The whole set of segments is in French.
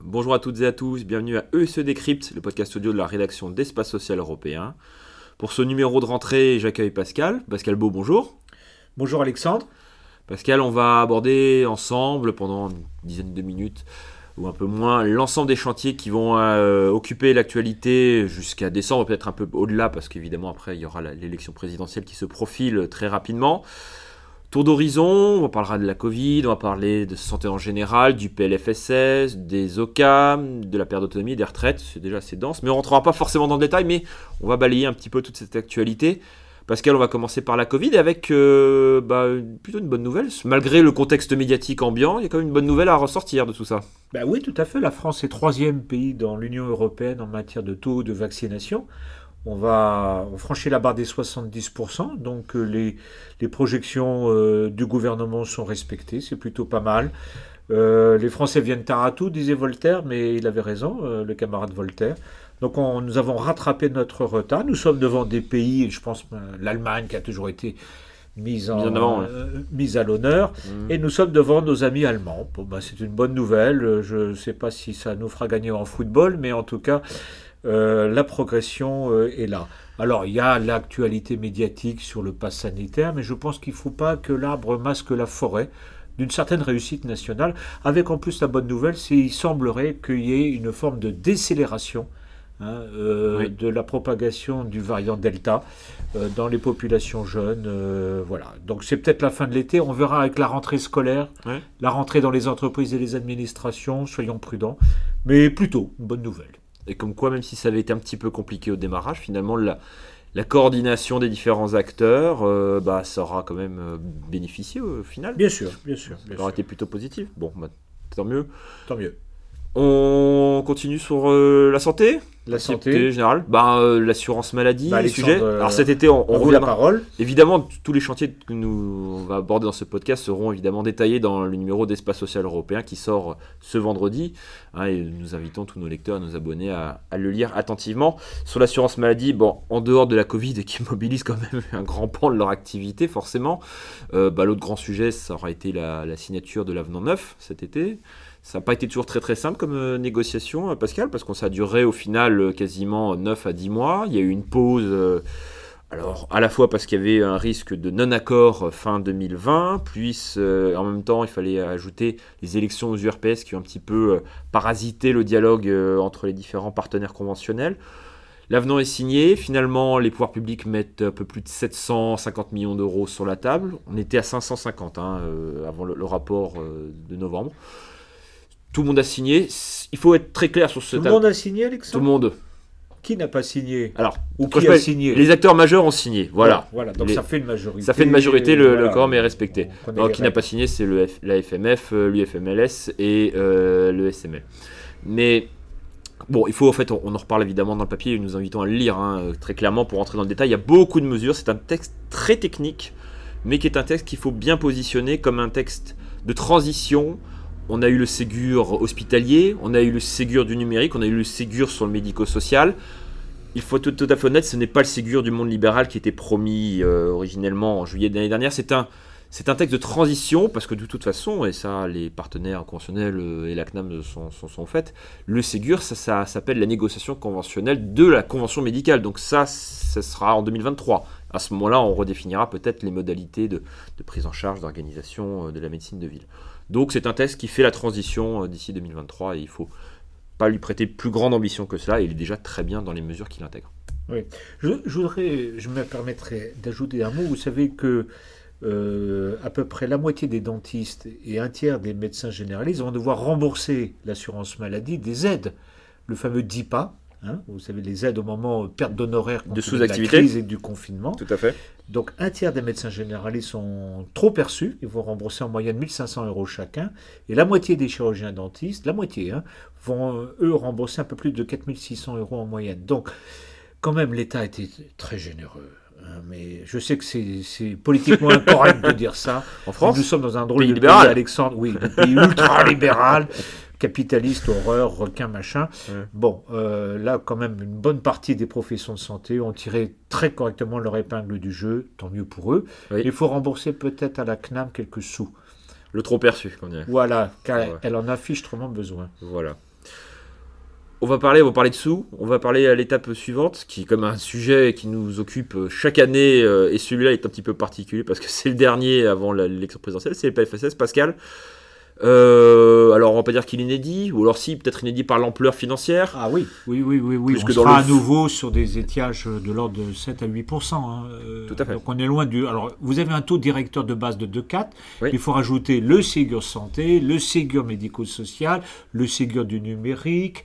Bonjour à toutes et à tous, bienvenue à ESE Décrypte, le podcast audio de la rédaction d'Espace Social Européen. Pour ce numéro de rentrée, j'accueille Pascal. Pascal Beau, bonjour. Bonjour Alexandre. Pascal, on va aborder ensemble pendant une dizaine de minutes ou un peu moins l'ensemble des chantiers qui vont euh, occuper l'actualité jusqu'à décembre, peut-être un peu au-delà, parce qu'évidemment après il y aura l'élection présidentielle qui se profile très rapidement. Tour d'horizon, on parlera de la Covid, on va parler de santé en général, du PLFSS, des OCAM, de la perte d'autonomie, des retraites, c'est déjà assez dense, mais on ne rentrera pas forcément dans le détail, mais on va balayer un petit peu toute cette actualité. Pascal, on va commencer par la Covid avec euh, bah, plutôt une bonne nouvelle. Malgré le contexte médiatique ambiant, il y a quand même une bonne nouvelle à ressortir de tout ça. Bah oui, tout à fait. La France est troisième pays dans l'Union européenne en matière de taux de vaccination. On va franchir la barre des 70%, donc euh, les, projections euh, du gouvernement sont respectées, c'est plutôt pas mal. les Français viennent tard à tout, disait Voltaire, mais il avait raison, le camarade Voltaire. Donc nous avons rattrapé notre retard. Nous sommes devant des pays, je pense euh, l'Allemagne qui a toujours été mise, en, euh, mise à l'honneur, mmh. et nous sommes devant nos amis allemands. Bah, c'est une bonne nouvelle. Je ne sais pas si ça nous fera gagner en football, mais en tout cas, euh, la progression est là. Alors, il y a l'actualité médiatique sur le pass sanitaire, mais je pense qu'il ne faut pas que l'arbre masque la forêt d'une certaine réussite nationale, avec en plus la bonne nouvelle, c'est qu'il semblerait qu'il y ait une forme de décélération Hein, euh, de la propagation du variant Delta euh, dans les populations jeunes. Euh, voilà. Donc c'est peut-être la fin de l'été. On verra avec la rentrée scolaire, la rentrée dans les entreprises et les administrations. Soyons prudents. Mais plutôt, une bonne nouvelle. Et comme quoi, même si ça avait été un petit peu compliqué au démarrage, finalement, la, la coordination des différents acteurs, bah, ça aura quand même bénéficié au final. Bien sûr, bien sûr. ça aura été plutôt positif. Bon, bah, tant mieux. Tant mieux. On continue sur la santé? La santé générale, bah, euh, l'assurance maladie, bah, les sujets. Alors cet été, on, on, la parole. Évidemment, tous les chantiers que nous on va aborder dans ce podcast seront évidemment détaillés dans le numéro d'Espace Social Européen qui sort ce vendredi. Hein, et nous invitons tous nos lecteurs, nos abonnés à, le lire attentivement. Sur l'assurance maladie, bon, en dehors de la Covid qui mobilise quand même un grand pan de leur activité, forcément, euh, bah, l'autre grand sujet, ça aura été la, la signature de l'avenant 9 cet été. Ça n'a pas été toujours très très simple comme euh, négociation, euh, Pascal, parce qu'on ça a duré au final euh, quasiment 9 à 10 mois. Il y a eu une pause, alors à la fois parce qu'il y avait un risque de non-accord fin 2020, puis en même temps il fallait ajouter les élections aux URPS qui ont un petit peu parasité le dialogue entre les différents partenaires conventionnels. L'avenant est signé, finalement les pouvoirs publics mettent un peu plus de 750 millions d'euros sur la table. On était à 550 hein, avant le, rapport de novembre. Tout le monde a signé. Il faut être très clair sur ce. Tout le monde a signé, Alexandre. Tout le monde. Qui n'a pas signé Alors, ou qui a signé Les acteurs majeurs ont signé. Voilà. Voilà. Donc ça fait une majorité. Ça fait une majorité. Le, voilà. le est respecté. Qui n'a pas signé, c'est le la FMF, euh, l'UFMLS et euh, le SML. Mais Bon, il faut en fait, on, en reparle évidemment dans le papier, nous invitons à le lire hein, très clairement pour rentrer dans le détail. Il y a beaucoup de mesures, c'est un texte très technique, mais qui est un texte qu'il faut bien positionner comme un texte de transition on a eu le Ségur hospitalier, on a eu le Ségur du numérique, on a eu le Ségur sur le médico-social. Il faut être tout à fait honnête, ce n'est pas le Ségur du monde libéral qui était promis euh, originellement en juillet de l'année dernière. C'est un, c'est un texte de transition parce que de toute façon, et ça les partenaires conventionnels euh, et la CNAM sont, sont, faits, le Ségur, ça, s'appelle la négociation conventionnelle de la convention médicale. Donc ça, ça sera en 2023. À ce moment-là, on redéfinira peut-être les modalités de, prise en charge, d'organisation euh, de la médecine de ville. Donc c'est un test qui fait la transition euh, d'ici 2023 et il faut pas lui prêter plus grande ambition que cela. il est déjà très bien dans les mesures qu'il intègre. Oui, je, voudrais, je me permettrais d'ajouter un mot. Vous savez que euh, à peu près la moitié des dentistes et un tiers des médecins généralistes vont devoir rembourser l'assurance maladie des aides, le fameux DIPA, Hein, vous savez, les aides au moment perte d'honoraires de sous-activité et du confinement. Tout à fait. Donc un tiers des médecins généralistes sont trop perçus, ils vont rembourser en moyenne 1500 euros chacun, et la moitié des chirurgiens dentistes, la moitié, hein, vont eux rembourser un peu plus de 4600 euros en moyenne. Donc quand même l'État était très généreux. Hein, mais je sais que c'est politiquement incorrect de dire ça. En France? Nous sommes dans un drôle de pays, Alexandre. Oui, un pays ultra libéral. capitaliste, horreur, requin, machin. Bon, euh, là, quand même, une bonne partie des professions de santé ont tiré très correctement leur épingle du jeu, tant mieux pour eux. Il faut rembourser peut-être à la CNAM quelques sous. Le trop perçu, on dirait. Voilà, car elle en affiche trop besoin. Voilà. On va parler, on va parler de sous, on va parler à l'étape suivante, qui est comme un sujet qui nous occupe chaque année, euh, et celui-là est un petit peu particulier parce que c'est le dernier avant l'élection présidentielle, c'est le PFSS. Pascal, euh, alors on va pas dire qu'il est inédit, ou alors si, peut-être inédit par l'ampleur financière. Ah oui, oui, oui, oui, oui. on sera à nouveau sur des étiages de l'ordre de 7 à 8%. Hein. Tout à fait. Donc on est loin du... Alors vous avez un taux directeur de base de 2,4, il faut rajouter le Ségur santé, le Ségur médico-social, le Ségur du numérique,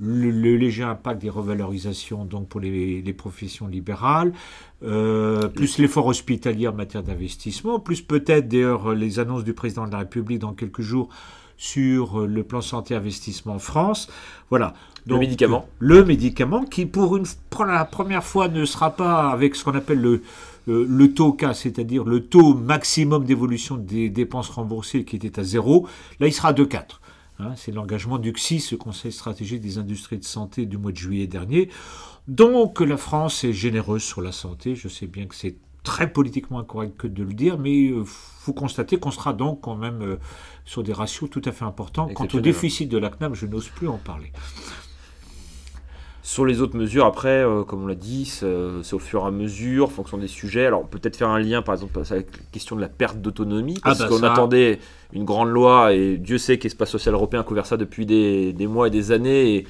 le, léger impact des revalorisations donc pour les, professions libérales, euh, plus l'effort hospitalier en matière d'investissement, plus peut-être d'ailleurs les annonces du président de la République dans quelques jours sur le plan santé investissement en France. Voilà. Donc, le médicament. Le médicament qui pour, une, pour la première fois ne sera pas avec ce qu'on appelle le, euh, le taux K, c'est-à-dire le taux maximum d'évolution des dépenses remboursées qui était à zéro. Là, il sera de 4. Hein, c'est l'engagement du CSIS, ce Conseil stratégique des industries de santé du mois de juillet dernier. Donc la France est généreuse sur la santé. Je sais bien que c'est très politiquement incorrect que de le dire, mais il euh, faut constater qu'on sera donc quand même euh, sur des ratios tout à fait importants. Quant au déficit de la CNAM, je n'ose plus en parler. Sur les autres mesures, après, euh, comme on l'a dit, c'est au fur et à mesure, en fonction des sujets. Alors, peut-être faire un lien, par exemple, avec la question de la perte d'autonomie, ah parce bah qu'on attendait une grande loi, et Dieu sait qu'Espace Social Européen a couvert ça depuis des, mois et des années, et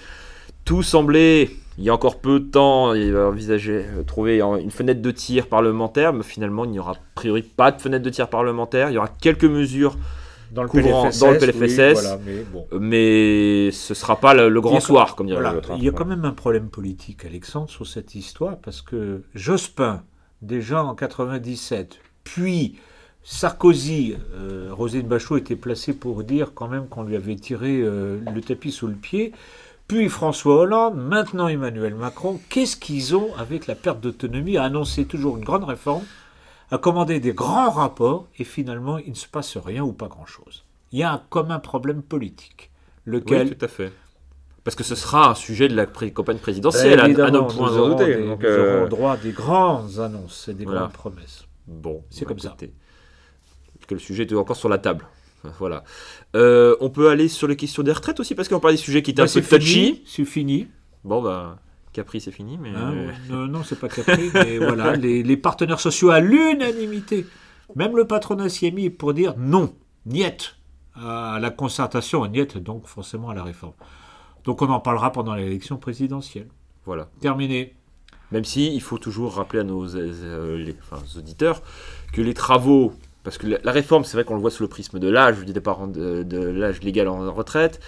tout semblait, il y a encore peu de temps, il va envisager euh, trouver une fenêtre de tir parlementaire, mais finalement, il n'y aura a priori pas de fenêtre de tir parlementaire. Il y aura quelques mesures dans le PLFSS, dans le PLFSS mais, ce ne sera pas le, grand soir, comme dirait l'autre. Hein. Il y a quand même un problème politique, Alexandre, sur cette histoire, parce que Jospin, déjà en 97, puis Sarkozy, euh, Rosine Bachot était placé pour dire quand même qu'on lui avait tiré euh, le tapis sous le pied. Puis François Hollande, maintenant Emmanuel Macron, qu'est-ce qu'ils ont avec la perte d'autonomie à annoncer toujours une grande réforme à commander des grands rapports et finalement il ne se passe rien ou pas grand-chose. Il y a un commun problème politique. Lequel... Oui, tout à fait. Parce que ce sera un sujet de la campagne présidentielle, à, nos points nous, aurons, euh, droit à des grandes annonces et des grandes promesses. Bon, c'est comme ça. Que le sujet est encore sur la table. Voilà. Euh, on peut aller sur les questions des retraites aussi, parce qu'on parle des sujets qui étaient bah, un peu touchy. C'est fini. Bon, bah. Capri, c'est fini. Mais... Ah, non, non c'est pas Capri, mais voilà, les, partenaires sociaux à l'unanimité, même le patronat s'y est mis pour dire non, niet à la concertation, niet donc forcément à la réforme. Donc on en parlera pendant l'élection présidentielle. Voilà. Terminé. Même si il faut toujours rappeler à nos euh, auditeurs que les travaux parce que la, réforme, c'est vrai qu'on le voit sous le prisme de l'âge, du départ de, de l'âge légal en retraite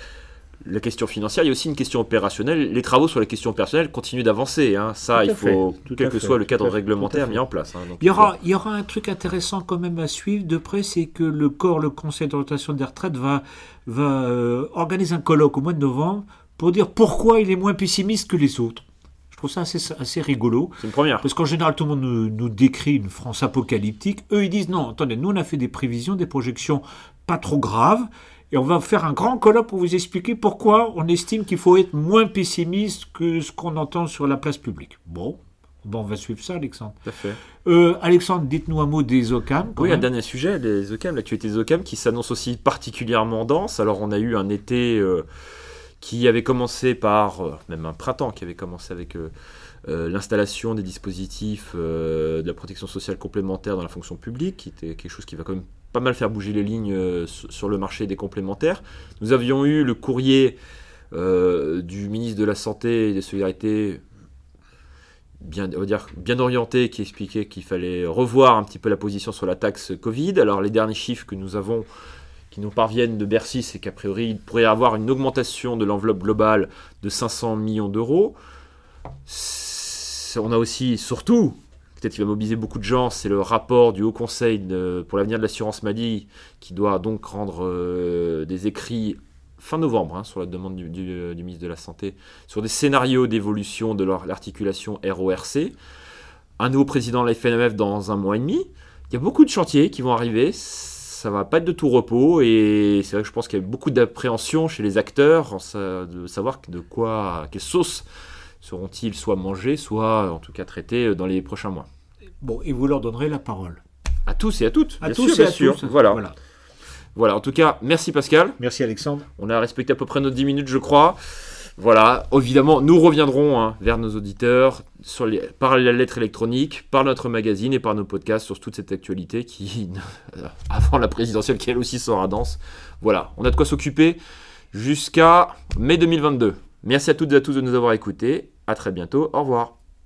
la question financière, il y a aussi une question opérationnelle. Les travaux sur la question opérationnelle continuent d'avancer. Hein. Ça, il faut, quel que soit le cadre réglementaire mis en place. Hein. il, y aura, il y aura un truc intéressant quand même à suivre de près, c'est que le corps, le Conseil d'orientation des retraites, va, va euh, organiser un colloque au mois de novembre pour dire pourquoi il est moins pessimiste que les autres. Je trouve ça assez, assez rigolo. C'est une première. Parce qu'en général, tout le monde nous, nous, décrit une France apocalyptique. Eux, ils disent non, attendez, nous, on a fait des prévisions, des projections pas trop graves. Et on va faire un grand colloque pour vous expliquer pourquoi on estime qu'il faut être moins pessimiste que ce qu'on entend sur la place publique. Bon, Bon, on va suivre ça, Alexandre. Tout à fait. Euh, Alexandre, dites-nous un mot des OCAM. oui, un dernier sujet, les OCAM, l'actualité des OCAM qui s'annonce aussi particulièrement dense. Alors, on a eu un été euh, qui avait commencé par, euh, même un printemps qui avait commencé avec l'installation des dispositifs de la protection sociale complémentaire dans la fonction publique, qui était quelque chose qui va quand même pas mal faire bouger les lignes euh, sur le marché des complémentaires. Nous avions eu le courrier euh, du ministre de la Santé et des Solidarités bien, bien orienté qui expliquait qu'il fallait revoir un petit peu la position sur la taxe Covid. Alors les derniers chiffres que nous avons qui nous parviennent de Bercy, c'est qu'a priori il pourrait y avoir une augmentation de l'enveloppe globale de 500 millions d'euros. On a aussi, surtout, peut-être qu'il va mobiliser beaucoup de gens, c'est le rapport du Haut Conseil pour l'avenir de l'assurance maladie qui doit donc rendre euh, des écrits fin novembre hein, sur la demande du, ministre de la Santé sur des scénarios d'évolution de l'articulation RORC. Un nouveau président de la FNMF dans un mois et demi. Il y a beaucoup de chantiers qui vont arriver. ça va pas être de tout repos et c'est vrai que je pense qu'il y a beaucoup d'appréhension chez les acteurs de savoir de quoi, quelle sauce seront-ils soit mangés, soit en tout cas traités dans les prochains mois. Bon, et vous leur donnerez la parole. À tous et à toutes. À tous et à sûr. Voilà. voilà. Voilà, en tout cas, merci Pascal. Merci Alexandre. On a respecté à peu près nos 10 minutes, je crois. Voilà, évidemment, nous reviendrons hein, vers nos auditeurs sur les, par la lettre électronique, par notre magazine et par nos podcasts sur toute cette actualité qui, avant la présidentielle, qui elle aussi sera dense. Voilà, on a de quoi s'occuper jusqu'à mai 2022. Merci à toutes et à tous de nous avoir écoutés. À très bientôt. Au revoir.